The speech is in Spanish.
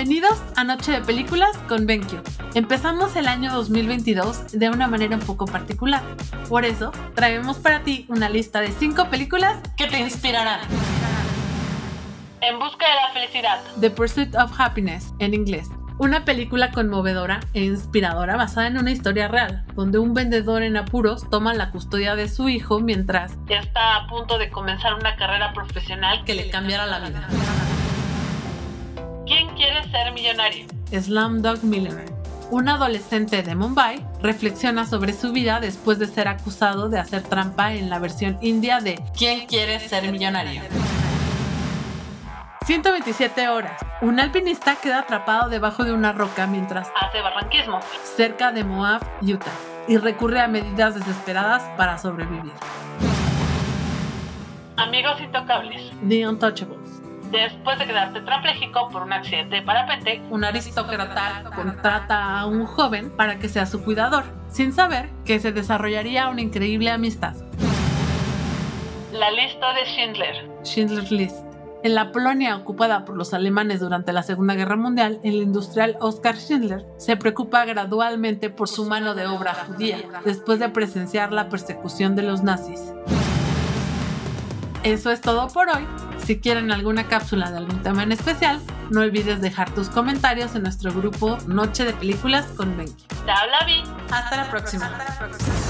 Bienvenidos a Noche de Películas con BenQ. Empezamos el año 2022 de una manera un poco particular. Por eso, traemos para ti una lista de 5 películas que te inspirarán. En busca de la felicidad. The Pursuit of Happiness, en inglés. Una película conmovedora e inspiradora basada en una historia real, donde un vendedor en apuros toma la custodia de su hijo mientras está a punto de comenzar una carrera profesional que le cambiará la vida. ¿Quién quiere ser millonario? Slumdog Millionaire. Un adolescente de Mumbai reflexiona sobre su vida después de ser acusado de hacer trampa en la versión india de ¿Quién quiere ser millonario? 127 horas. Un alpinista queda atrapado debajo de una roca mientras hace barranquismo cerca de Moab, Utah, y recurre a medidas desesperadas para sobrevivir. Amigos intocables. The Untouchables. Después de quedar tetrapléjico por un accidente de parapente, un aristócrata contrata a un joven para que sea su cuidador, sin saber que se desarrollaría una increíble amistad. La lista de Schindler. Schindler's List. En la Polonia ocupada por los alemanes durante la Segunda Guerra Mundial, el industrial Oskar Schindler se preocupa gradualmente por su mano de obra judía, después de presenciar la persecución de los nazis. Eso es todo por hoy. Si quieren alguna cápsula de algún tema en especial, no olvides dejar tus comentarios en nuestro grupo Noche de Películas con Benki. Te habla Vi. Hasta la próxima. Hasta la próxima.